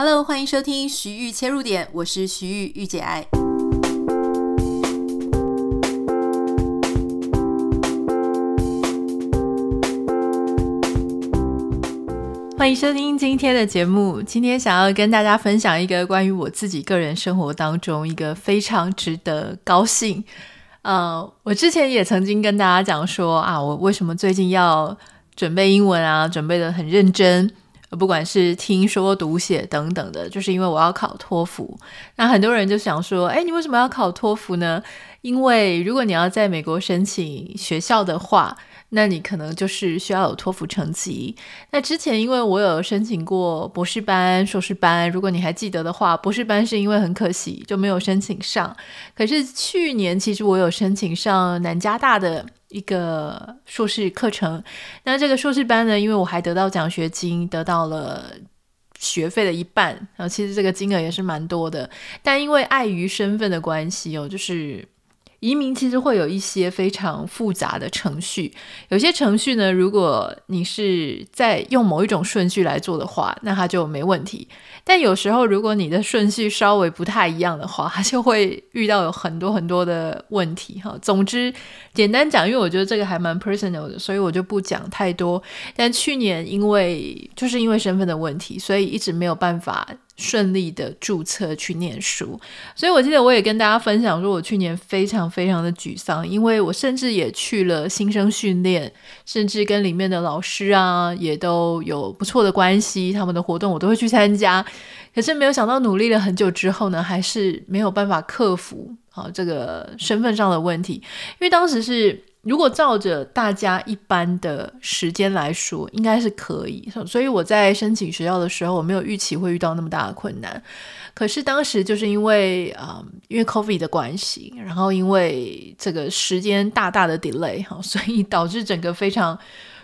Hello，欢迎收听徐玉切入点，我是徐豫御姐爱。欢迎收听今天的节目。今天想要跟大家分享一个关于我自己个人生活当中一个非常值得高兴。呃，我之前也曾经跟大家讲说啊，我为什么最近要准备英文啊，准备的很认真。不管是听说读写等等的，就是因为我要考托福。那很多人就想说，哎，你为什么要考托福呢？因为如果你要在美国申请学校的话，那你可能就是需要有托福成绩。那之前因为我有申请过博士班、硕士班，如果你还记得的话，博士班是因为很可惜就没有申请上。可是去年其实我有申请上南加大的一个硕士课程。那这个硕士班呢，因为我还得到奖学金，得到了学费的一半，然后其实这个金额也是蛮多的。但因为碍于身份的关系哦，就是。移民其实会有一些非常复杂的程序，有些程序呢，如果你是在用某一种顺序来做的话，那它就没问题。但有时候，如果你的顺序稍微不太一样的话，它就会遇到有很多很多的问题哈。总之，简单讲，因为我觉得这个还蛮 personal 的，所以我就不讲太多。但去年因为就是因为身份的问题，所以一直没有办法。顺利的注册去念书，所以我记得我也跟大家分享说，我去年非常非常的沮丧，因为我甚至也去了新生训练，甚至跟里面的老师啊也都有不错的关系，他们的活动我都会去参加，可是没有想到努力了很久之后呢，还是没有办法克服啊这个身份上的问题，因为当时是。如果照着大家一般的时间来说，应该是可以。所以我在申请学校的时候，我没有预期会遇到那么大的困难。可是当时就是因为啊、因为 COVID 的关系，然后因为这个时间大大的 delay 哈，所以导致整个非常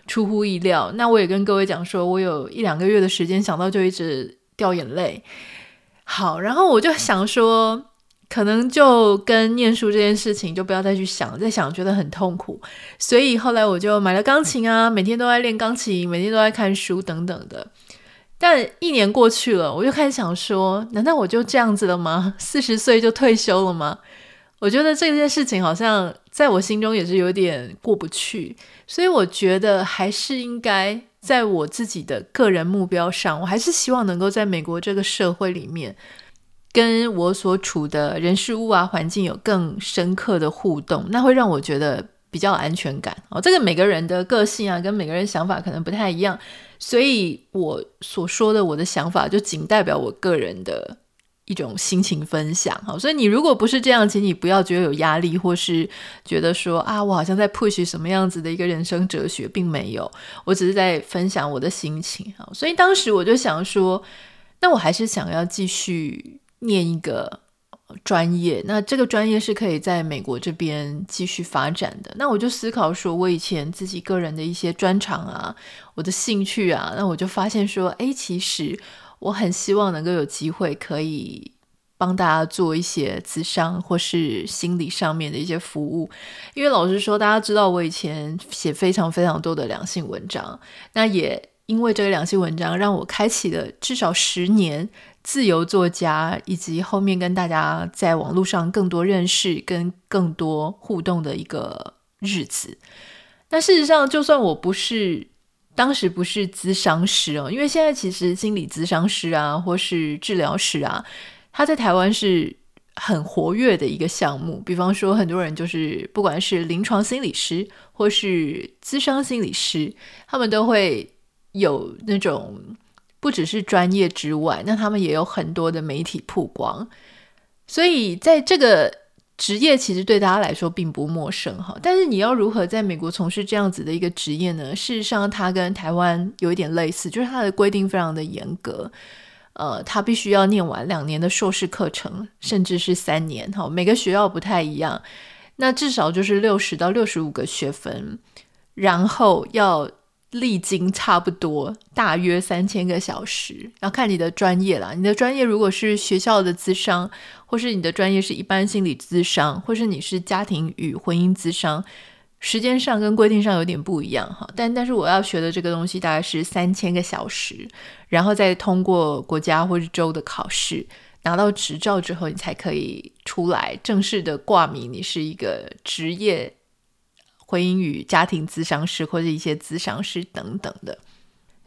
出乎意料。那我也跟各位讲说，我有一两个月的时间想到就一直掉眼泪。好，然后我就想说。可能就跟念书这件事情就不要再去想，再想觉得很痛苦，所以后来我就买了钢琴啊，每天都在练钢琴，每天都在看书等等的。但一年过去了，我就开始想说，难道我就这样子了吗？四十岁就退休了吗？我觉得这件事情好像在我心中也是有点过不去，所以我觉得还是应该在我自己的个人目标上，我还是希望能够在美国这个社会里面。跟我所处的人事物啊环境有更深刻的互动，那会让我觉得比较有安全感哦。这个每个人的个性啊，跟每个人想法可能不太一样，所以我所说的我的想法就仅代表我个人的一种心情分享。好，所以你如果不是这样，请你不要觉得有压力，或是觉得说啊，我好像在 push 什么样子的一个人生哲学，并没有，我只是在分享我的心情。好，所以当时我就想说，那我还是想要继续。念一个专业，那这个专业是可以在美国这边继续发展的。那我就思考说，我以前自己个人的一些专长啊，我的兴趣啊，那我就发现说，诶，其实我很希望能够有机会可以帮大家做一些咨商或是心理上面的一些服务。因为老实说，大家知道我以前写非常非常多的两性文章，那也因为这两性文章，让我开启了至少十年。自由作家，以及后面跟大家在网络上更多认识、跟更多互动的一个日子。那事实上，就算我不是当时不是咨商师哦，因为现在其实心理咨商师啊，或是治疗师啊，他在台湾是很活跃的一个项目。比方说，很多人就是不管是临床心理师或是咨商心理师，他们都会有那种。不只是专业之外，那他们也有很多的媒体曝光，所以在这个职业其实对大家来说并不陌生哈。但是你要如何在美国从事这样子的一个职业呢？事实上，它跟台湾有一点类似，就是它的规定非常的严格，呃，它必须要念完两年的硕士课程，甚至是三年哈。每个学校不太一样，那至少就是六十到六十五个学分，然后要。历经差不多大约三千个小时，要看你的专业啦。你的专业如果是学校的咨商，或是你的专业是一般心理咨商，或是你是家庭与婚姻咨商，时间上跟规定上有点不一样哈。但但是我要学的这个东西大概是三千个小时，然后再通过国家或是州的考试，拿到执照之后，你才可以出来正式的挂名，你是一个职业婚姻与家庭咨商师或者一些咨商师等等的。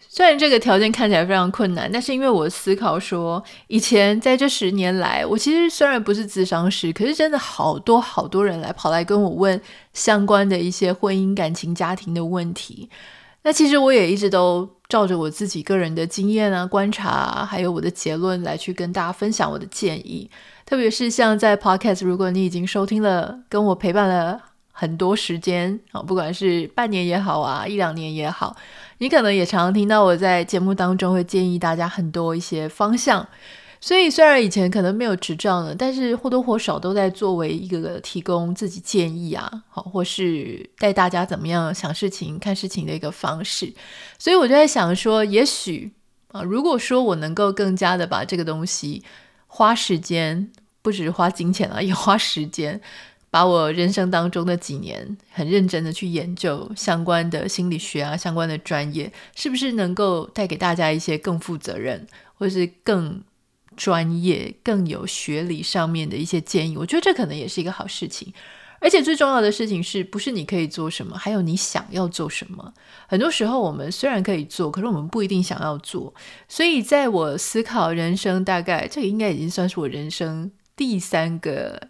虽然这个条件看起来非常困难，但是因为我思考说，以前在这十年来，我其实虽然不是咨商师，可是真的好多好多人来跑来跟我问相关的一些婚姻、感情、家庭的问题。那其实我也一直都照着我自己个人的经验啊、观察啊，还有我的结论来去跟大家分享我的建议。特别是像在 Podcast，如果你已经收听了，跟我陪伴了很多时间啊，不管是半年也好啊，一两年也好。你可能也常常听到我在节目当中会建议大家很多一些方向，所以虽然以前可能没有执照呢，但是或多或少都在作为一个提供自己建议啊，好，或是带大家怎么样想事情、看事情的一个方式。所以我就在想说，也许啊，如果说我能够更加的把这个东西花时间，不只是花金钱啊，也花时间。把我人生当中的几年很认真的去研究相关的心理学啊，相关的专业，是不是能够带给大家一些更负责任，或是更专业、更有学理上面的一些建议？我觉得这可能也是一个好事情。而且最重要的事情是不是你可以做什么，还有你想要做什么？很多时候我们虽然可以做，可是我们不一定想要做。所以在我思考人生，大概这个应该已经算是我人生第三个。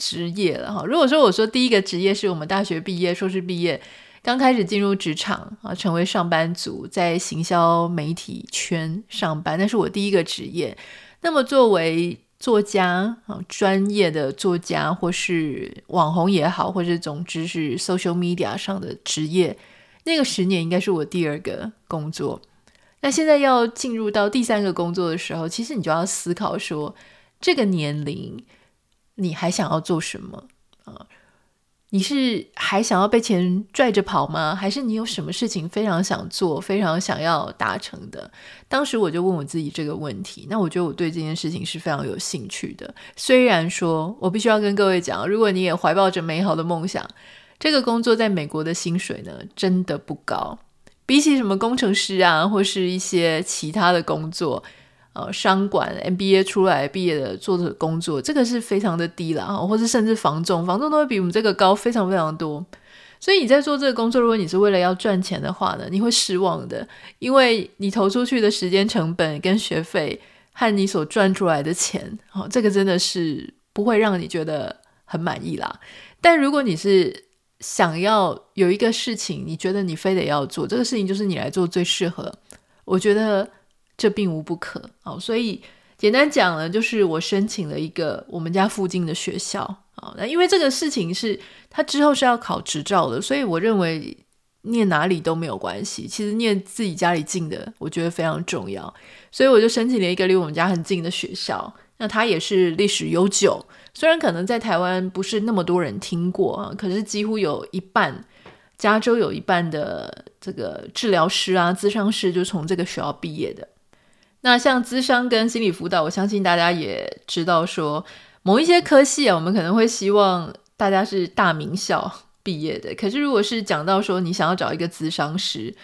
职业了哈。如果说我说第一个职业是我们大学毕业、硕士毕业，刚开始进入职场啊，成为上班族，在行销媒体圈上班，那是我第一个职业。那么作为作家啊，专业的作家，或是网红也好，或是总之是 social media 上的职业，那个十年应该是我第二个工作。那现在要进入到第三个工作的时候，其实你就要思考说，这个年龄。你还想要做什么啊？你是还想要被钱拽着跑吗？还是你有什么事情非常想做、非常想要达成的？当时我就问我自己这个问题。那我觉得我对这件事情是非常有兴趣的。虽然说我必须要跟各位讲，如果你也怀抱着美好的梦想，这个工作在美国的薪水呢，真的不高，比起什么工程师啊，或是一些其他的工作。呃，商管 MBA 出来毕业的做的工作，这个是非常的低了，或者甚至房仲，房仲都会比我们这个高非常非常多。所以你在做这个工作，如果你是为了要赚钱的话呢，你会失望的，因为你投出去的时间成本跟学费和你所赚出来的钱，哦，这个真的是不会让你觉得很满意啦。但如果你是想要有一个事情，你觉得你非得要做这个事情，就是你来做最适合，我觉得。这并无不可哦，所以简单讲呢，就是我申请了一个我们家附近的学校啊。那因为这个事情是他之后是要考执照的，所以我认为念哪里都没有关系。其实念自己家里近的，我觉得非常重要，所以我就申请了一个离我们家很近的学校。那它也是历史悠久，虽然可能在台湾不是那么多人听过啊，可是几乎有一半，加州有一半的这个治疗师啊、咨商师就从这个学校毕业的。那像咨商跟心理辅导，我相信大家也知道说，某一些科系啊，我们可能会希望大家是大名校毕业的。可是如果是讲到说你想要找一个咨商师，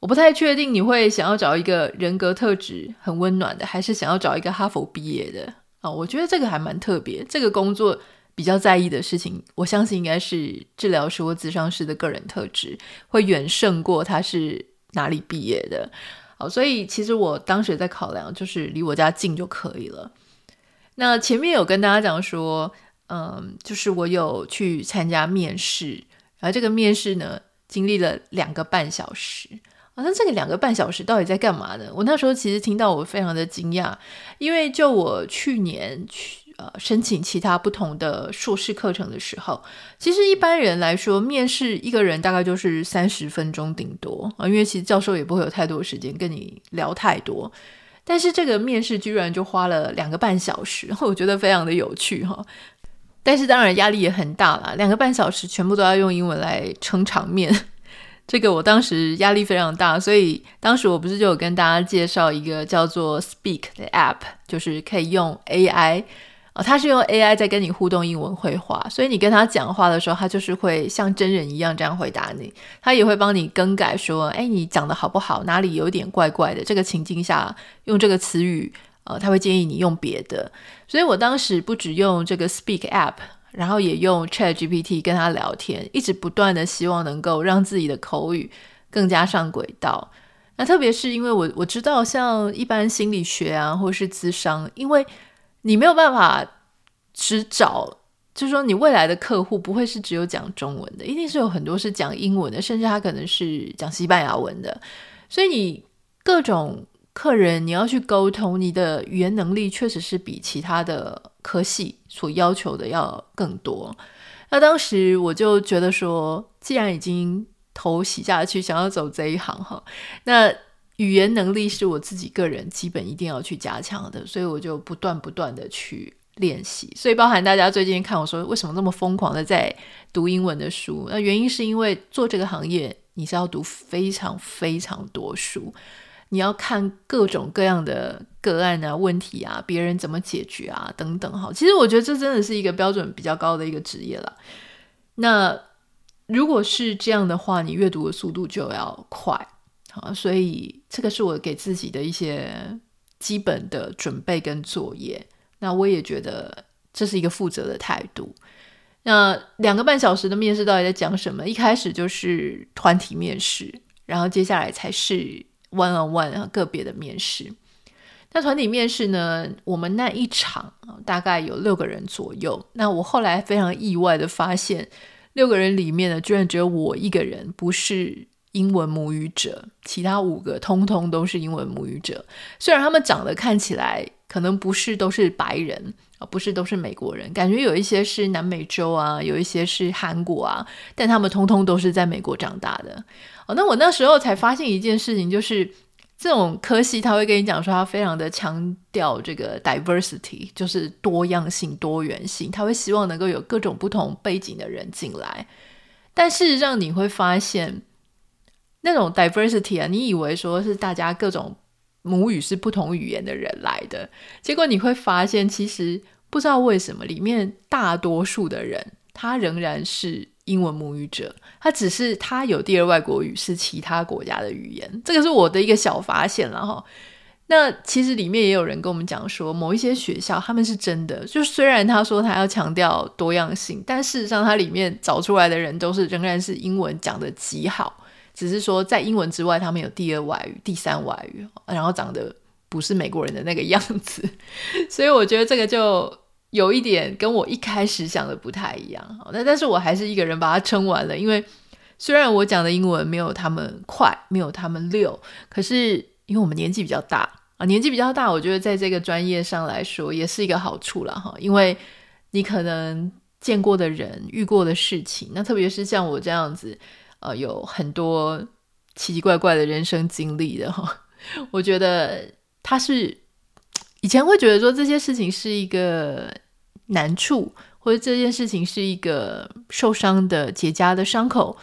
我不太确定你会想要找一个人格特质很温暖的，还是想要找一个哈佛毕业的啊？我觉得这个还蛮特别。这个工作比较在意的事情，我相信应该是治疗师或咨商师的个人特质会远胜过他是哪里毕业的。好，所以其实我当时在考量，就是离我家近就可以了。那前面有跟大家讲说，嗯，就是我有去参加面试，然后这个面试呢，经历了两个半小时。啊，那这个两个半小时到底在干嘛呢？我那时候其实听到我非常的惊讶，因为就我去年去。呃，申请其他不同的硕士课程的时候，其实一般人来说，面试一个人大概就是三十分钟顶多啊，因为其实教授也不会有太多时间跟你聊太多。但是这个面试居然就花了两个半小时，我觉得非常的有趣哈。但是当然压力也很大啦，两个半小时全部都要用英文来撑场面，这个我当时压力非常大，所以当时我不是就有跟大家介绍一个叫做 Speak 的 App，就是可以用 AI。啊，他是用 AI 在跟你互动英文会话，所以你跟他讲话的时候，他就是会像真人一样这样回答你。他也会帮你更改说，哎，你讲的好不好？哪里有点怪怪的？这个情境下用这个词语，呃，他会建议你用别的。所以我当时不只用这个 Speak App，然后也用 ChatGPT 跟他聊天，一直不断的希望能够让自己的口语更加上轨道。那特别是因为我我知道，像一般心理学啊，或是咨商，因为你没有办法只找，就是说你未来的客户不会是只有讲中文的，一定是有很多是讲英文的，甚至他可能是讲西班牙文的。所以你各种客人你要去沟通，你的语言能力确实是比其他的科系所要求的要更多。那当时我就觉得说，既然已经头洗下去，想要走这一行哈，那。语言能力是我自己个人基本一定要去加强的，所以我就不断不断的去练习。所以包含大家最近看我说为什么那么疯狂的在读英文的书，那原因是因为做这个行业你是要读非常非常多书，你要看各种各样的个案啊、问题啊、别人怎么解决啊等等。哈，其实我觉得这真的是一个标准比较高的一个职业了。那如果是这样的话，你阅读的速度就要快。好，所以这个是我给自己的一些基本的准备跟作业。那我也觉得这是一个负责的态度。那两个半小时的面试到底在讲什么？一开始就是团体面试，然后接下来才是 one on one 个别的面试。那团体面试呢，我们那一场大概有六个人左右。那我后来非常意外的发现，六个人里面呢，居然只有我一个人不是。英文母语者，其他五个通通都是英文母语者。虽然他们长得看起来可能不是都是白人啊，不是都是美国人，感觉有一些是南美洲啊，有一些是韩国啊，但他们通通都是在美国长大的。哦，那我那时候才发现一件事情，就是这种科系他会跟你讲说，他非常的强调这个 diversity，就是多样性、多元性，他会希望能够有各种不同背景的人进来。但事实上你会发现。那种 diversity 啊，你以为说是大家各种母语是不同语言的人来的，结果你会发现，其实不知道为什么，里面大多数的人他仍然是英文母语者，他只是他有第二外国语是其他国家的语言，这个是我的一个小发现了哈。那其实里面也有人跟我们讲说，某一些学校他们是真的，就虽然他说他要强调多样性，但事实上他里面找出来的人都是仍然是英文讲的极好。只是说，在英文之外，他们有第二外语、第三外语，然后长得不是美国人的那个样子，所以我觉得这个就有一点跟我一开始想的不太一样。那但是我还是一个人把它撑完了，因为虽然我讲的英文没有他们快，没有他们溜，可是因为我们年纪比较大啊，年纪比较大，我觉得在这个专业上来说也是一个好处了哈，因为你可能见过的人、遇过的事情，那特别是像我这样子。呃，有很多奇奇怪怪的人生经历的哈，我觉得他是以前会觉得说这些事情是一个难处，或者这件事情是一个受伤的结痂的伤口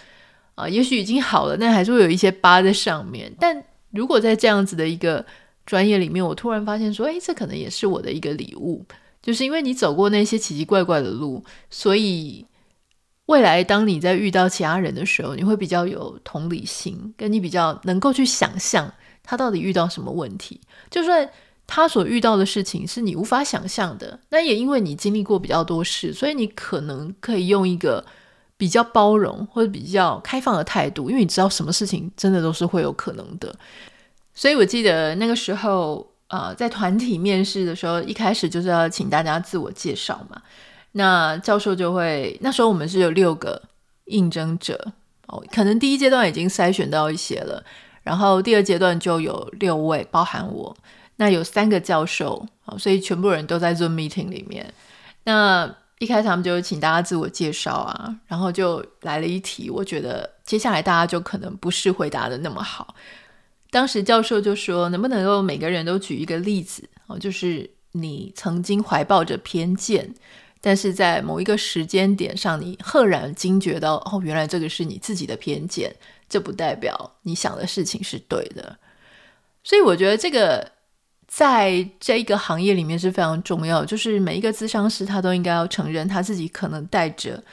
啊，也许已经好了，但还是会有一些疤在上面。但如果在这样子的一个专业里面，我突然发现说，诶，这可能也是我的一个礼物，就是因为你走过那些奇奇怪怪的路，所以。未来，当你在遇到其他人的时候，你会比较有同理心，跟你比较能够去想象他到底遇到什么问题。就算他所遇到的事情是你无法想象的，那也因为你经历过比较多事，所以你可能可以用一个比较包容或者比较开放的态度，因为你知道什么事情真的都是会有可能的。所以我记得那个时候，呃，在团体面试的时候，一开始就是要请大家自我介绍嘛。那教授就会，那时候我们是有六个应征者哦，可能第一阶段已经筛选到一些了，然后第二阶段就有六位，包含我，那有三个教授哦，所以全部人都在 Zoom meeting 里面。那一开始他们就请大家自我介绍啊，然后就来了一题，我觉得接下来大家就可能不是回答的那么好。当时教授就说，能不能够每个人都举一个例子哦，就是你曾经怀抱着偏见。但是在某一个时间点上，你赫然惊觉到，哦，原来这个是你自己的偏见，这不代表你想的事情是对的。所以我觉得这个在这一个行业里面是非常重要，就是每一个咨商师他都应该要承认他自己可能带着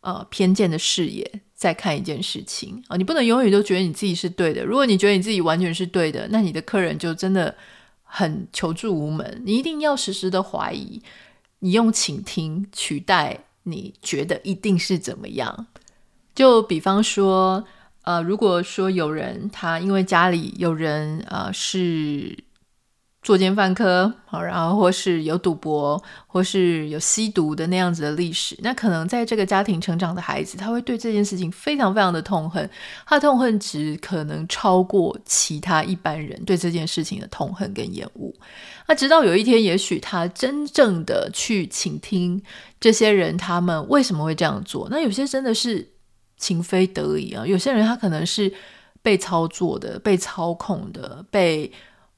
呃偏见的视野在看一件事情啊、你不能永远都觉得你自己是对的。如果你觉得你自己完全是对的，那你的客人就真的很求助无门。你一定要时时的怀疑，你用倾听取代你觉得一定是怎么样。就比方说，呃，如果说有人他因为家里有人呃是。作奸犯科，好，然后或是有赌博，或是有吸毒的那样子的历史，那可能在这个家庭成长的孩子，他会对这件事情非常非常的痛恨，他的痛恨值可能超过其他一般人对这件事情的痛恨跟厌恶。那直到有一天，也许他真正的去倾听这些人，他们为什么会这样做？那有些真的是情非得已啊，有些人他可能是被操作的、被操控的、被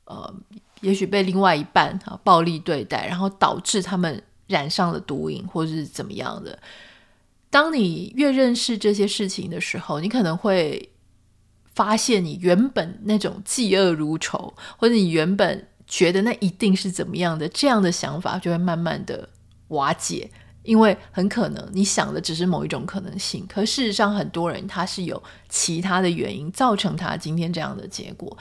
呃。也许被另外一半啊暴力对待，然后导致他们染上了毒瘾，或者是怎么样的。当你越认识这些事情的时候，你可能会发现，你原本那种嫉恶如仇，或者你原本觉得那一定是怎么样的这样的想法，就会慢慢的瓦解。因为很可能你想的只是某一种可能性，可事实上，很多人他是有其他的原因造成他今天这样的结果。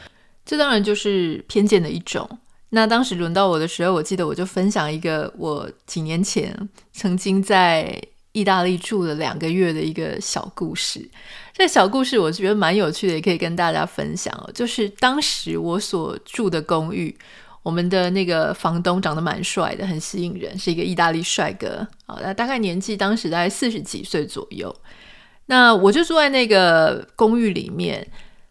这当然就是偏见的一种。那当时轮到我的时候，我记得我就分享一个我几年前曾经在意大利住了两个月的一个小故事。这小故事我觉得蛮有趣的，也可以跟大家分享哦。就是当时我所住的公寓，我们的那个房东长得蛮帅的，很吸引人，是一个意大利帅哥。啊，那大概年纪当时大概四十几岁左右。那我就住在那个公寓里面，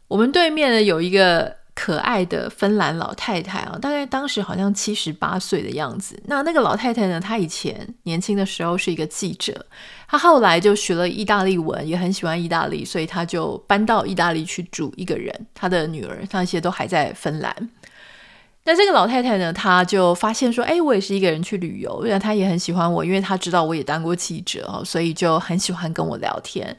我们对面呢有一个。可爱的芬兰老太太啊，大概当时好像七十八岁的样子。那那个老太太呢，她以前年轻的时候是一个记者，她后来就学了意大利文，也很喜欢意大利，所以她就搬到意大利去住一个人。她的女儿那些都还在芬兰。那这个老太太呢，她就发现说：“哎，我也是一个人去旅游。”然后她也很喜欢我，因为她知道我也当过记者哦，所以就很喜欢跟我聊天。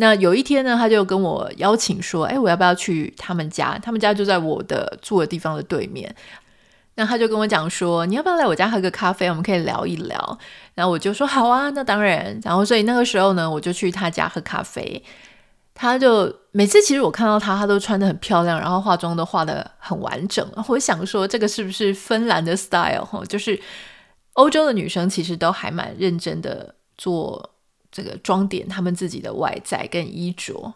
那有一天呢，他就跟我邀请说：“哎，我要不要去他们家？他们家就在我的住的地方的对面。”那他就跟我讲说：“你要不要来我家喝个咖啡？我们可以聊一聊。”然后我就说：“好啊，那当然。”然后所以那个时候呢，我就去他家喝咖啡。他就每次其实我看到他，他都穿得很漂亮，然后化妆都化得很完整。我想说，这个是不是芬兰的 style？就是欧洲的女生其实都还蛮认真的做。这个装点他们自己的外在跟衣着，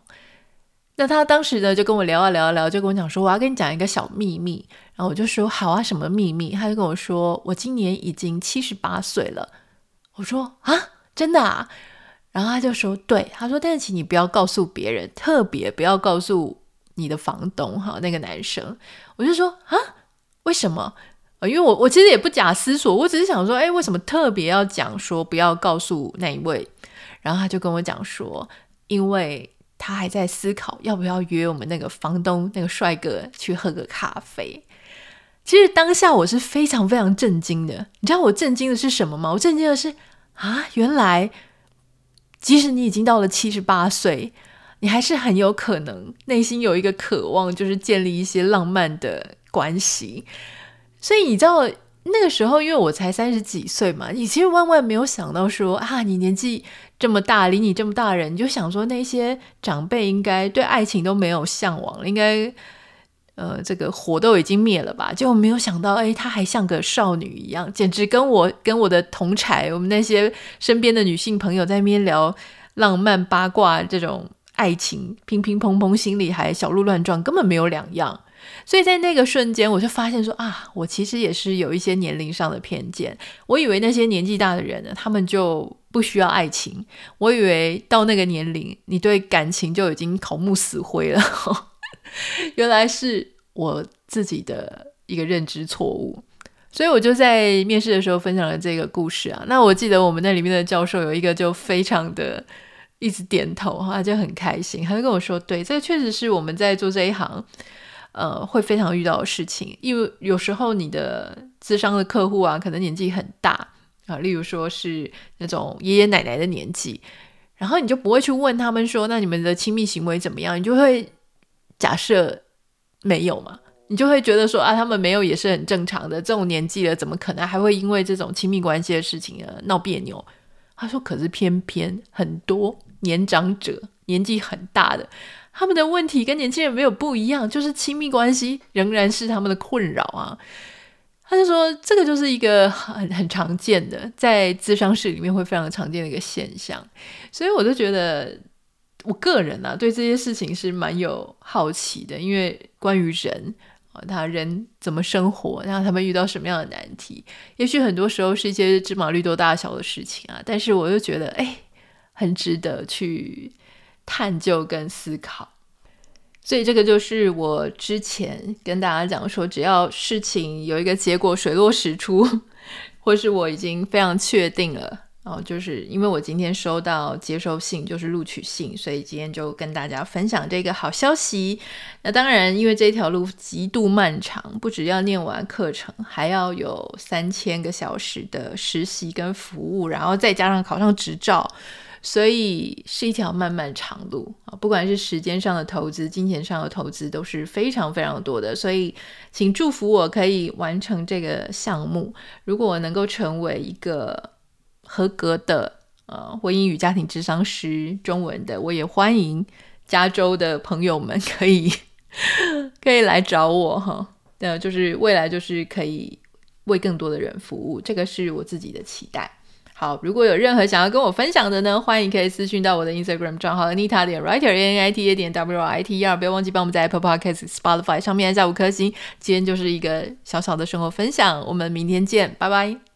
那他当时呢就跟我聊啊聊啊聊，就跟我讲说，我要跟你讲一个小秘密，然后我就说好啊，什么秘密？他就跟我说，我今年已经七十八岁了。我说啊，真的啊？然后他就说对，他说，但是请你不要告诉别人，特别不要告诉你的房东哈，那个男生。我就说啊，为什么？因为我我其实也不假思索，我只是想说，哎，为什么特别要讲说不要告诉那一位？然后他就跟我讲说，因为他还在思考要不要约我们那个房东那个帅哥去喝个咖啡。其实当下我是非常非常震惊的。你知道我震惊的是什么吗？我震惊的是啊，原来即使你已经到了七十八岁，你还是很有可能内心有一个渴望，就是建立一些浪漫的关系。所以你知道。那个时候，因为我才三十几岁嘛，你其实万万没有想到说啊，你年纪这么大，离你这么大人，你就想说那些长辈应该对爱情都没有向往了，应该呃这个火都已经灭了吧？就没有想到，哎，她还像个少女一样，简直跟我跟我的同侪，我们那些身边的女性朋友在那边聊浪漫八卦这种爱情，乒乒乓乓，心里还小鹿乱撞，根本没有两样。所以在那个瞬间，我就发现说啊，我其实也是有一些年龄上的偏见。我以为那些年纪大的人呢，他们就不需要爱情。我以为到那个年龄，你对感情就已经口目死灰了。原来是我自己的一个认知错误。所以我就在面试的时候分享了这个故事啊。那我记得我们那里面的教授有一个就非常的一直点头，他就很开心，他就跟我说：“对，这确实是我们在做这一行。”呃，会非常遇到的事情，因为有时候你的智商的客户啊，可能年纪很大啊，例如说是那种爷爷奶奶的年纪，然后你就不会去问他们说，那你们的亲密行为怎么样？你就会假设没有嘛，你就会觉得说啊，他们没有也是很正常的。这种年纪了，怎么可能还会因为这种亲密关系的事情而闹别扭？他说，可是偏偏很多年长者、年纪很大的，他们的问题跟年轻人没有不一样，就是亲密关系仍然是他们的困扰啊。他就说，这个就是一个很很常见的，在咨商室里面会非常常见的一个现象。所以我就觉得，我个人啊，对这些事情是蛮有好奇的，因为关于人啊。他人怎么生活？然后他们遇到什么样的难题？也许很多时候是一些芝麻绿豆大小的事情啊，但是我又觉得，哎，很值得去探究跟思考。所以这个就是我之前跟大家讲说，只要事情有一个结果，水落石出，或是我已经非常确定了。哦，就是因为我今天收到接收信，就是录取信，所以今天就跟大家分享这个好消息。那当然，因为这条路极度漫长，不只要念完课程，还要有三千个小时的实习跟服务，然后再加上考上执照，所以是一条漫漫长路啊！不管是时间上的投资、金钱上的投资，都是非常非常多的。所以，请祝福我可以完成这个项目。如果我能够成为一个合格的呃婚姻与家庭智商师，中文的，我也欢迎加州的朋友们可以 可以来找我哈。呃，就是未来就是可以为更多的人服务，这个是我自己的期待。好，如果有任何想要跟我分享的呢，欢迎可以私讯到我的 Instagram 账号 Anita 点 Writer A N I T A 点 W R I T E R，不要忘记帮我们在 Apple Podcast、Spotify 上面按下五颗星。今天就是一个小小的生活分享，我们明天见，拜拜。